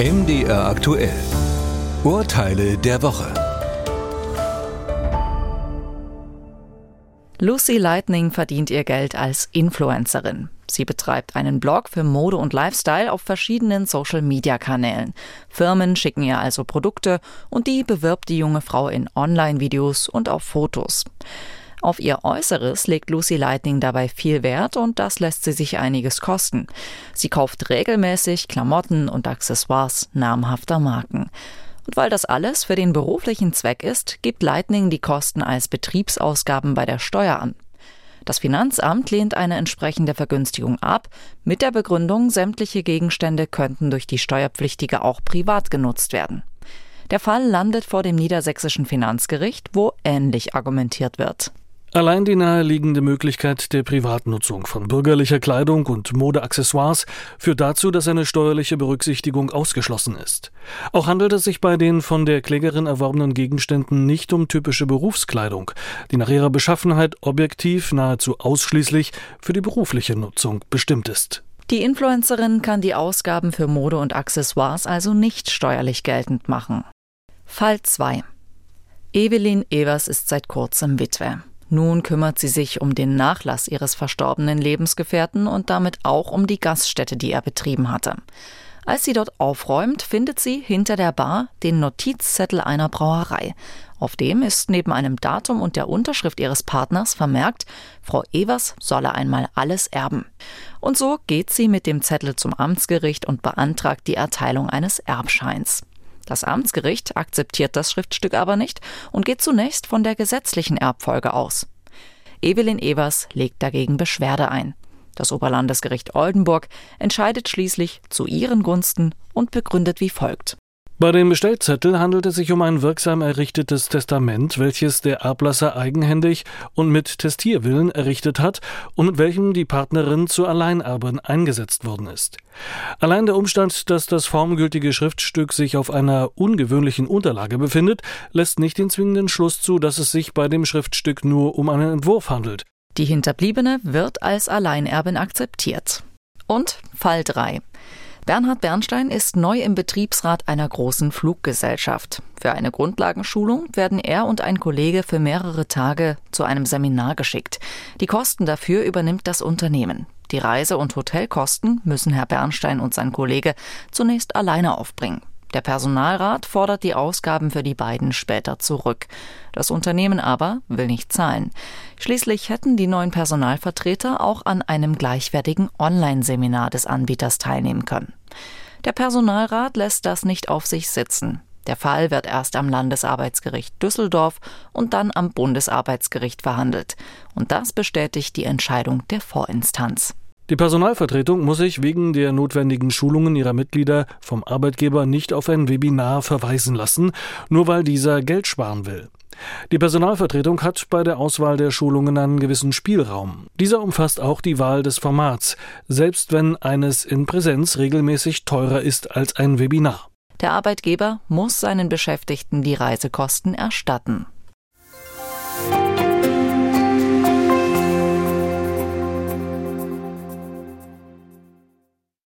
MDR aktuell. Urteile der Woche. Lucy Lightning verdient ihr Geld als Influencerin. Sie betreibt einen Blog für Mode und Lifestyle auf verschiedenen Social-Media-Kanälen. Firmen schicken ihr also Produkte und die bewirbt die junge Frau in Online-Videos und auf Fotos. Auf ihr Äußeres legt Lucy Lightning dabei viel Wert und das lässt sie sich einiges kosten. Sie kauft regelmäßig Klamotten und Accessoires namhafter Marken. Und weil das alles für den beruflichen Zweck ist, gibt Lightning die Kosten als Betriebsausgaben bei der Steuer an. Das Finanzamt lehnt eine entsprechende Vergünstigung ab, mit der Begründung, sämtliche Gegenstände könnten durch die Steuerpflichtige auch privat genutzt werden. Der Fall landet vor dem niedersächsischen Finanzgericht, wo ähnlich argumentiert wird. Allein die naheliegende Möglichkeit der Privatnutzung von bürgerlicher Kleidung und Modeaccessoires führt dazu, dass eine steuerliche Berücksichtigung ausgeschlossen ist. Auch handelt es sich bei den von der Klägerin erworbenen Gegenständen nicht um typische Berufskleidung, die nach ihrer Beschaffenheit objektiv nahezu ausschließlich für die berufliche Nutzung bestimmt ist. Die Influencerin kann die Ausgaben für Mode und Accessoires also nicht steuerlich geltend machen. Fall 2 Evelyn Evers ist seit kurzem Witwe. Nun kümmert sie sich um den Nachlass ihres verstorbenen Lebensgefährten und damit auch um die Gaststätte, die er betrieben hatte. Als sie dort aufräumt, findet sie hinter der Bar den Notizzettel einer Brauerei. Auf dem ist neben einem Datum und der Unterschrift ihres Partners vermerkt, Frau Evers solle einmal alles erben. Und so geht sie mit dem Zettel zum Amtsgericht und beantragt die Erteilung eines Erbscheins. Das Amtsgericht akzeptiert das Schriftstück aber nicht und geht zunächst von der gesetzlichen Erbfolge aus. Evelyn Evers legt dagegen Beschwerde ein. Das Oberlandesgericht Oldenburg entscheidet schließlich zu ihren Gunsten und begründet wie folgt. Bei dem Bestellzettel handelt es sich um ein wirksam errichtetes Testament, welches der Erblasser eigenhändig und mit Testierwillen errichtet hat und mit welchem die Partnerin zur Alleinerbin eingesetzt worden ist. Allein der Umstand, dass das formgültige Schriftstück sich auf einer ungewöhnlichen Unterlage befindet, lässt nicht den zwingenden Schluss zu, dass es sich bei dem Schriftstück nur um einen Entwurf handelt. Die Hinterbliebene wird als Alleinerbin akzeptiert. Und Fall 3. Bernhard Bernstein ist neu im Betriebsrat einer großen Fluggesellschaft. Für eine Grundlagenschulung werden er und ein Kollege für mehrere Tage zu einem Seminar geschickt. Die Kosten dafür übernimmt das Unternehmen. Die Reise- und Hotelkosten müssen Herr Bernstein und sein Kollege zunächst alleine aufbringen. Der Personalrat fordert die Ausgaben für die beiden später zurück. Das Unternehmen aber will nicht zahlen. Schließlich hätten die neuen Personalvertreter auch an einem gleichwertigen Online-Seminar des Anbieters teilnehmen können. Der Personalrat lässt das nicht auf sich sitzen. Der Fall wird erst am Landesarbeitsgericht Düsseldorf und dann am Bundesarbeitsgericht verhandelt. Und das bestätigt die Entscheidung der Vorinstanz. Die Personalvertretung muss sich wegen der notwendigen Schulungen ihrer Mitglieder vom Arbeitgeber nicht auf ein Webinar verweisen lassen, nur weil dieser Geld sparen will. Die Personalvertretung hat bei der Auswahl der Schulungen einen gewissen Spielraum. Dieser umfasst auch die Wahl des Formats, selbst wenn eines in Präsenz regelmäßig teurer ist als ein Webinar. Der Arbeitgeber muss seinen Beschäftigten die Reisekosten erstatten.